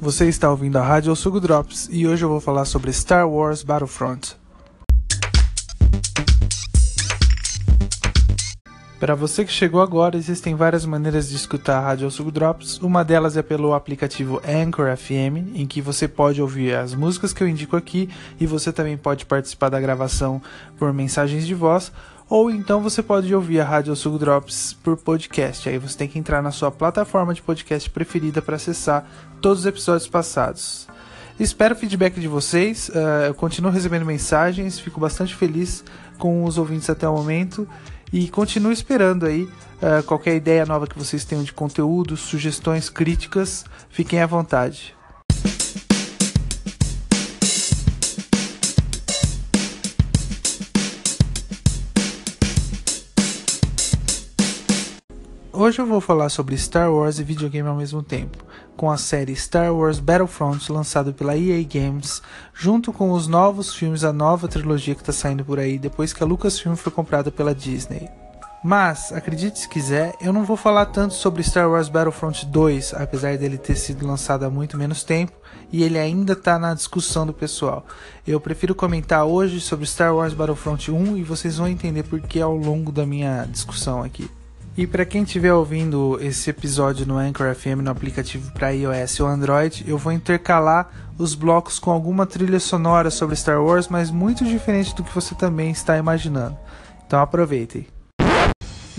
Você está ouvindo a Rádio Sugo Drops e hoje eu vou falar sobre Star Wars Battlefront. Para você que chegou agora, existem várias maneiras de escutar a Rádio Sugo Drops. Uma delas é pelo aplicativo Anchor FM, em que você pode ouvir as músicas que eu indico aqui e você também pode participar da gravação por mensagens de voz ou então você pode ouvir a Rádio Sugo Drops por podcast. Aí você tem que entrar na sua plataforma de podcast preferida para acessar todos os episódios passados. Espero o feedback de vocês. Uh, eu continuo recebendo mensagens, fico bastante feliz com os ouvintes até o momento e continuo esperando aí uh, qualquer ideia nova que vocês tenham de conteúdo, sugestões, críticas, fiquem à vontade. Hoje eu vou falar sobre Star Wars e videogame ao mesmo tempo, com a série Star Wars Battlefront lançada pela EA Games, junto com os novos filmes, a nova trilogia que está saindo por aí depois que a Lucasfilm foi comprada pela Disney. Mas, acredite se quiser, eu não vou falar tanto sobre Star Wars Battlefront 2, apesar dele ter sido lançado há muito menos tempo e ele ainda está na discussão do pessoal. Eu prefiro comentar hoje sobre Star Wars Battlefront 1 e vocês vão entender por que ao longo da minha discussão aqui. E para quem estiver ouvindo esse episódio no Anchor FM no aplicativo para iOS ou Android, eu vou intercalar os blocos com alguma trilha sonora sobre Star Wars, mas muito diferente do que você também está imaginando. Então aproveitem.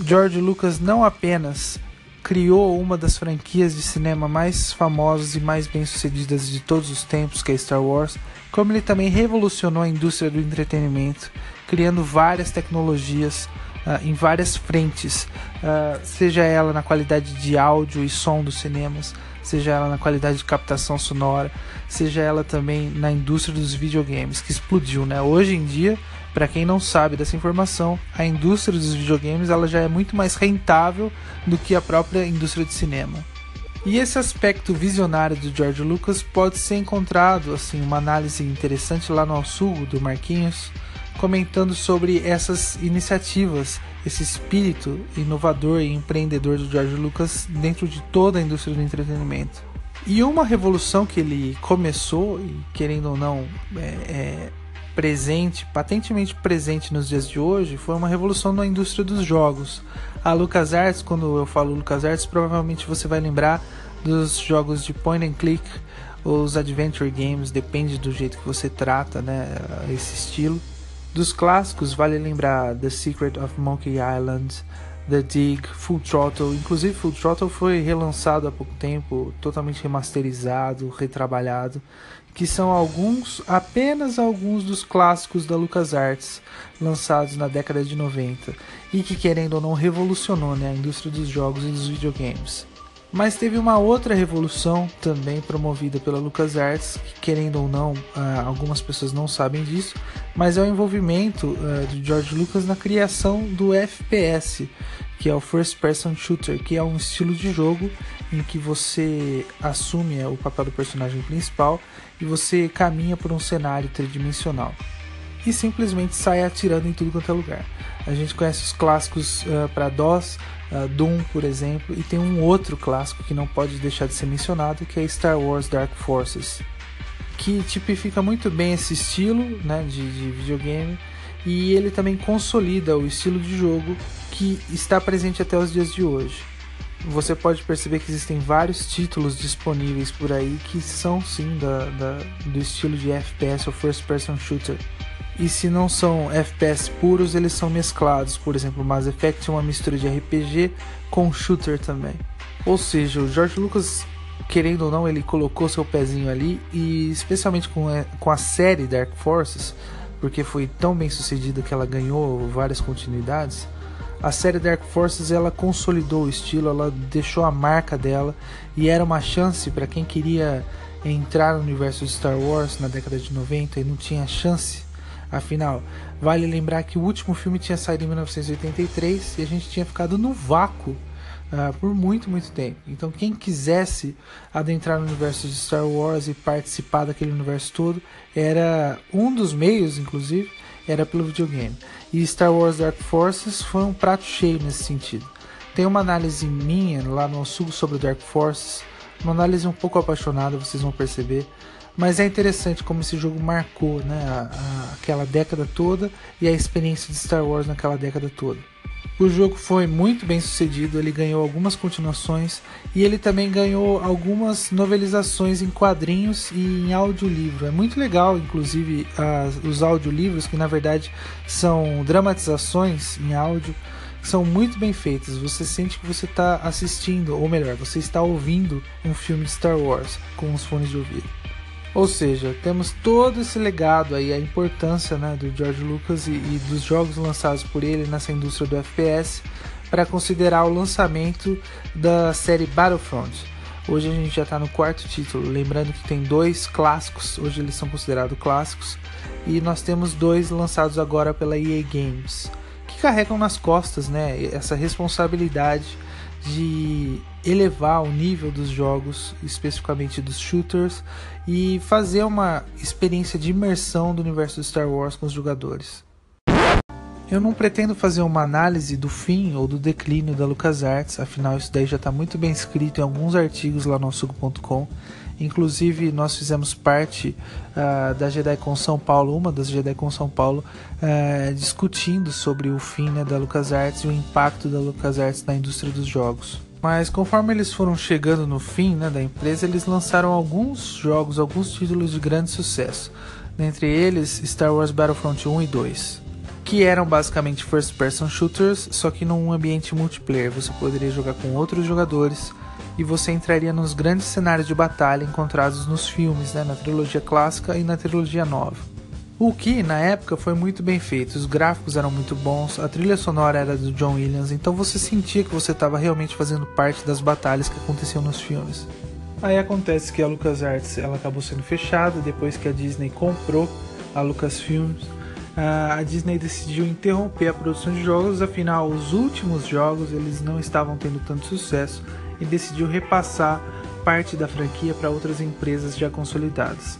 George Lucas não apenas criou uma das franquias de cinema mais famosas e mais bem-sucedidas de todos os tempos, que é Star Wars, como ele também revolucionou a indústria do entretenimento, criando várias tecnologias Uh, em várias frentes, uh, seja ela na qualidade de áudio e som dos cinemas, seja ela na qualidade de captação sonora, seja ela também na indústria dos videogames, que explodiu, né? Hoje em dia, para quem não sabe dessa informação, a indústria dos videogames ela já é muito mais rentável do que a própria indústria de cinema. E esse aspecto visionário do George Lucas pode ser encontrado, assim, uma análise interessante lá no Alsugo do Marquinhos, comentando sobre essas iniciativas, esse espírito inovador e empreendedor do George Lucas dentro de toda a indústria do entretenimento. E uma revolução que ele começou, e querendo ou não, é, é presente, patentemente presente nos dias de hoje, foi uma revolução na indústria dos jogos. A LucasArts, quando eu falo LucasArts, provavelmente você vai lembrar dos jogos de point and click, os adventure games, depende do jeito que você trata, né, esse estilo. Dos clássicos, vale lembrar The Secret of Monkey Island, The Dig, Full Throttle. Inclusive, Full Throttle foi relançado há pouco tempo, totalmente remasterizado, retrabalhado. Que são alguns, apenas alguns dos clássicos da LucasArts lançados na década de 90 e que, querendo ou não, revolucionou né, a indústria dos jogos e dos videogames. Mas teve uma outra revolução também promovida pela LucasArts, que querendo ou não, uh, algumas pessoas não sabem disso, mas é o envolvimento uh, de George Lucas na criação do FPS, que é o First Person Shooter, que é um estilo de jogo em que você assume o papel do personagem principal e você caminha por um cenário tridimensional e simplesmente sai atirando em tudo quanto é lugar. A gente conhece os clássicos uh, para DOS, uh, Doom, por exemplo, e tem um outro clássico que não pode deixar de ser mencionado, que é Star Wars Dark Forces, que tipifica muito bem esse estilo né, de, de videogame e ele também consolida o estilo de jogo que está presente até os dias de hoje. Você pode perceber que existem vários títulos disponíveis por aí que são sim da, da do estilo de FPS ou First Person Shooter e se não são FPS puros, eles são mesclados. Por exemplo, Mass Effect é uma mistura de RPG com shooter também. Ou seja, o George Lucas, querendo ou não, ele colocou seu pezinho ali e especialmente com a, com a série Dark Forces, porque foi tão bem sucedida que ela ganhou várias continuidades. A série Dark Forces ela consolidou o estilo, ela deixou a marca dela e era uma chance para quem queria entrar no universo de Star Wars na década de 90 e não tinha chance Afinal, vale lembrar que o último filme tinha saído em 1983 e a gente tinha ficado no vácuo uh, por muito, muito tempo. Então, quem quisesse adentrar no universo de Star Wars e participar daquele universo todo, era um dos meios, inclusive, era pelo videogame. E Star Wars Dark Forces foi um prato cheio nesse sentido. Tem uma análise minha lá no Sugo sobre Dark Forces Uma análise um pouco apaixonada, vocês vão perceber. Mas é interessante como esse jogo marcou né, a, a, aquela década toda e a experiência de Star Wars naquela década toda. O jogo foi muito bem sucedido, ele ganhou algumas continuações e ele também ganhou algumas novelizações em quadrinhos e em audiolivro. É muito legal, inclusive, as, os audiolivros, que na verdade são dramatizações em áudio, são muito bem feitas. Você sente que você está assistindo, ou melhor, você está ouvindo um filme de Star Wars com os fones de ouvido. Ou seja, temos todo esse legado aí, a importância né, do George Lucas e, e dos jogos lançados por ele nessa indústria do FPS para considerar o lançamento da série Battlefront. Hoje a gente já está no quarto título, lembrando que tem dois clássicos, hoje eles são considerados clássicos, e nós temos dois lançados agora pela EA Games, que carregam nas costas né, essa responsabilidade de elevar o nível dos jogos, especificamente dos shooters, e fazer uma experiência de imersão do universo de Star Wars com os jogadores. Eu não pretendo fazer uma análise do fim ou do declínio da LucasArts, afinal isso daí já está muito bem escrito em alguns artigos lá no sugo.com. Inclusive nós fizemos parte uh, da JediCon São Paulo, uma das JediCon São Paulo, uh, discutindo sobre o fim né, da LucasArts e o impacto da LucasArts na indústria dos jogos. Mas conforme eles foram chegando no fim né, da empresa, eles lançaram alguns jogos, alguns títulos de grande sucesso. Dentre eles, Star Wars Battlefront 1 e 2, que eram basicamente first person shooters, só que num ambiente multiplayer. Você poderia jogar com outros jogadores e você entraria nos grandes cenários de batalha encontrados nos filmes, né, na trilogia clássica e na trilogia nova. O que na época foi muito bem feito, os gráficos eram muito bons, a trilha sonora era do John Williams, então você sentia que você estava realmente fazendo parte das batalhas que aconteciam nos filmes. Aí acontece que a LucasArts ela acabou sendo fechada depois que a Disney comprou a Lucasfilms. A Disney decidiu interromper a produção de jogos, afinal os últimos jogos eles não estavam tendo tanto sucesso e decidiu repassar parte da franquia para outras empresas já consolidadas.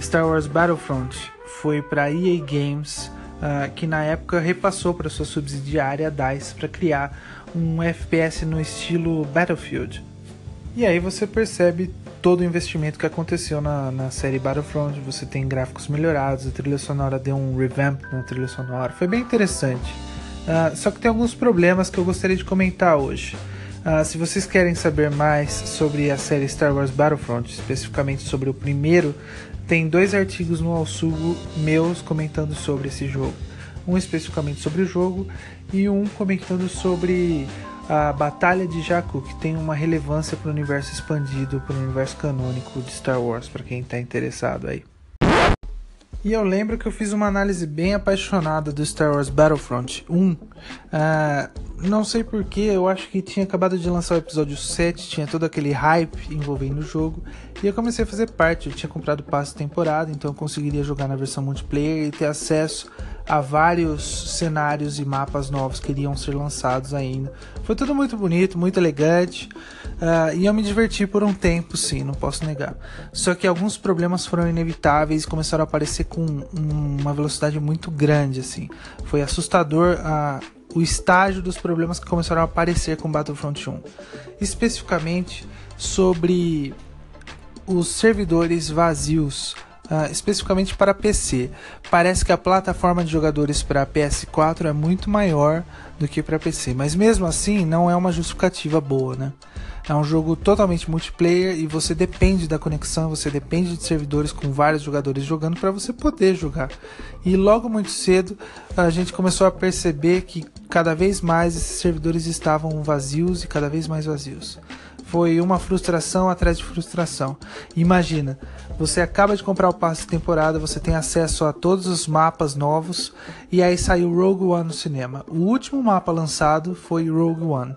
Star Wars Battlefront foi para a EA Games, uh, que na época repassou para sua subsidiária DICE para criar um FPS no estilo Battlefield. E aí você percebe todo o investimento que aconteceu na, na série Battlefront. Você tem gráficos melhorados, a trilha sonora deu um revamp na trilha sonora, foi bem interessante. Uh, só que tem alguns problemas que eu gostaria de comentar hoje. Uh, se vocês querem saber mais sobre a série Star Wars Battlefront, especificamente sobre o primeiro, tem dois artigos no Alsugo meus comentando sobre esse jogo. Um especificamente sobre o jogo e um comentando sobre a Batalha de Jakku, que tem uma relevância para o universo expandido, para o universo canônico de Star Wars, para quem está interessado aí. E eu lembro que eu fiz uma análise bem apaixonada do Star Wars Battlefront 1. Uh, ah, não sei porquê, eu acho que tinha acabado de lançar o episódio 7, tinha todo aquele hype envolvendo o jogo. E eu comecei a fazer parte, eu tinha comprado o passe temporada, então eu conseguiria jogar na versão multiplayer e ter acesso a vários cenários e mapas novos que iriam ser lançados ainda. Foi tudo muito bonito, muito elegante uh, e eu me diverti por um tempo, sim, não posso negar. Só que alguns problemas foram inevitáveis e começaram a aparecer com uma velocidade muito grande, assim. Foi assustador uh, o estágio dos problemas que começaram a aparecer com Battlefront 1, especificamente sobre os servidores vazios Uh, especificamente para PC. Parece que a plataforma de jogadores para PS4 é muito maior do que para PC, mas mesmo assim não é uma justificativa boa, né? É um jogo totalmente multiplayer e você depende da conexão, você depende de servidores com vários jogadores jogando para você poder jogar. E logo muito cedo a gente começou a perceber que cada vez mais esses servidores estavam vazios e cada vez mais vazios foi uma frustração atrás de frustração. Imagina, você acaba de comprar o passe de temporada, você tem acesso a todos os mapas novos e aí saiu Rogue One no cinema. O último mapa lançado foi Rogue One.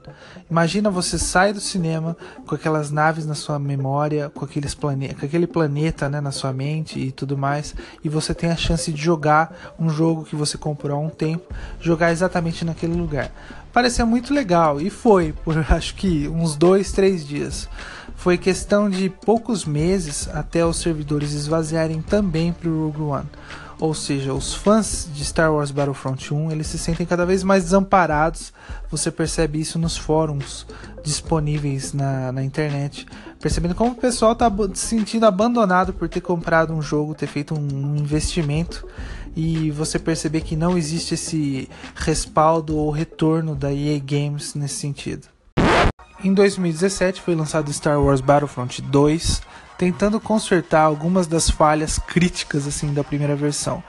Imagina você sai do cinema com aquelas naves na sua memória, com, aqueles plane com aquele planeta né, na sua mente e tudo mais, e você tem a chance de jogar um jogo que você comprou há um tempo, jogar exatamente naquele lugar parecia muito legal e foi por acho que uns dois, três dias. Foi questão de poucos meses até os servidores esvaziarem também para o Rogue One. Ou seja, os fãs de Star Wars Battlefront 1 eles se sentem cada vez mais desamparados. Você percebe isso nos fóruns disponíveis na, na internet, percebendo como o pessoal está se sentindo abandonado por ter comprado um jogo, ter feito um investimento e você perceber que não existe esse respaldo ou retorno da EA Games nesse sentido. Em 2017 foi lançado Star Wars Battlefront 2, tentando consertar algumas das falhas críticas assim da primeira versão.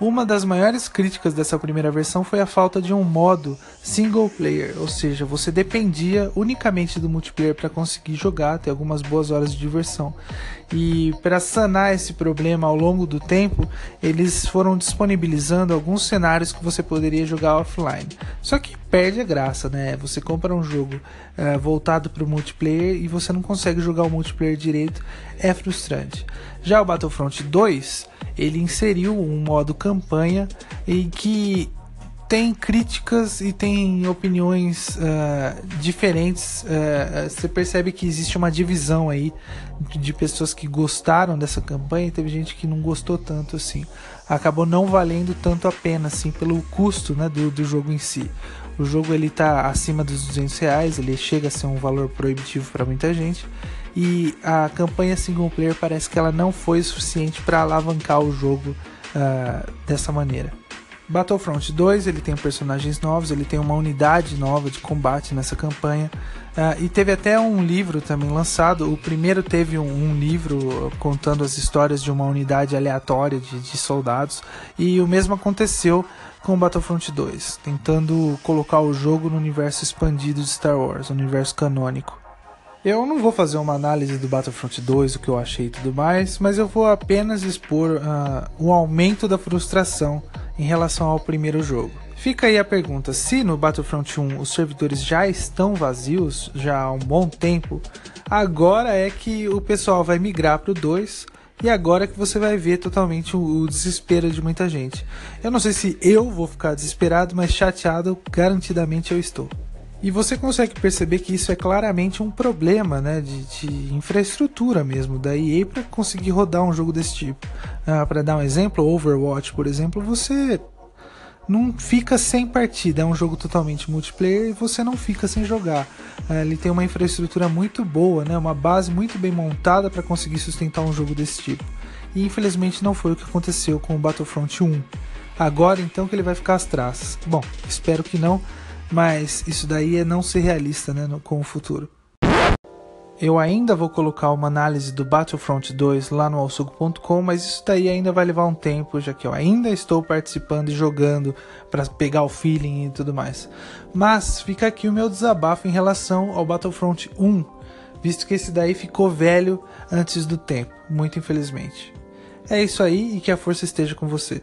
Uma das maiores críticas dessa primeira versão foi a falta de um modo single player, ou seja, você dependia unicamente do multiplayer para conseguir jogar, ter algumas boas horas de diversão. E para sanar esse problema ao longo do tempo, eles foram disponibilizando alguns cenários que você poderia jogar offline. Só que perde a graça, né? Você compra um jogo uh, voltado para o multiplayer e você não consegue jogar o multiplayer direito, é frustrante. Já o Battlefront 2 ele inseriu um modo campanha em que tem críticas e tem opiniões uh, diferentes. Uh, você percebe que existe uma divisão aí de pessoas que gostaram dessa campanha e teve gente que não gostou tanto assim. Acabou não valendo tanto a pena assim pelo custo né, do, do jogo em si. O jogo ele está acima dos 200 reais, ele chega a ser um valor proibitivo para muita gente e a campanha single player parece que ela não foi suficiente para alavancar o jogo uh, dessa maneira. Battlefront 2 ele tem personagens novos, ele tem uma unidade nova de combate nessa campanha uh, e teve até um livro também lançado. O primeiro teve um, um livro contando as histórias de uma unidade aleatória de, de soldados e o mesmo aconteceu com Battlefront 2, tentando colocar o jogo no universo expandido de Star Wars, universo canônico. Eu não vou fazer uma análise do Battlefront 2, o que eu achei e tudo mais, mas eu vou apenas expor uh, o aumento da frustração em relação ao primeiro jogo. Fica aí a pergunta: se no Battlefront 1 os servidores já estão vazios já há um bom tempo, agora é que o pessoal vai migrar para o 2 e agora é que você vai ver totalmente o, o, desespero de muita gente. Eu não sei se eu vou ficar desesperado, mas chateado garantidamente eu estou. E você consegue perceber que isso é claramente um problema né, de, de infraestrutura mesmo da EA para conseguir rodar um jogo desse tipo. Ah, para dar um exemplo, Overwatch, por exemplo, você não fica sem partida. É um jogo totalmente multiplayer e você não fica sem jogar. Ah, ele tem uma infraestrutura muito boa, né, uma base muito bem montada para conseguir sustentar um jogo desse tipo. E infelizmente não foi o que aconteceu com o Battlefront 1. Agora então que ele vai ficar às traças. Bom, espero que não mas isso daí é não ser realista né, no, com o futuro. Eu ainda vou colocar uma análise do Battlefront 2 lá no alsugo.com, mas isso daí ainda vai levar um tempo, já que eu ainda estou participando e jogando para pegar o feeling e tudo mais. Mas fica aqui o meu desabafo em relação ao Battlefront 1, visto que esse daí ficou velho antes do tempo, muito infelizmente. É isso aí e que a força esteja com você.